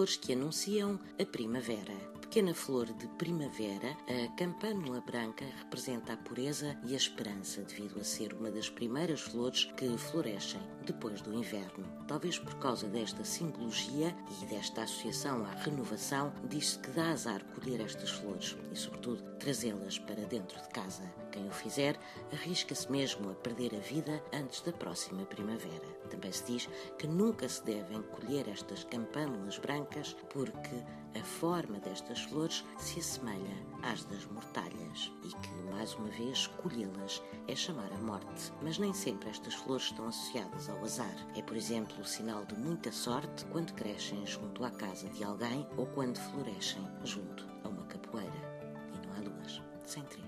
flores que anunciam a primavera pequena flor de primavera, a campanula branca representa a pureza e a esperança, devido a ser uma das primeiras flores que florescem depois do inverno. Talvez por causa desta simbologia e desta associação à renovação, diz-se que dá azar colher estas flores e, sobretudo, trazê-las para dentro de casa. Quem o fizer arrisca-se mesmo a perder a vida antes da próxima primavera. Também se diz que nunca se devem colher estas campânulas brancas porque a forma destas flores se assemelha às das mortalhas e que, mais uma vez, colhê-las é chamar a morte. Mas nem sempre estas flores estão associadas ao azar. É, por exemplo, o sinal de muita sorte quando crescem junto à casa de alguém ou quando florescem junto a uma capoeira. E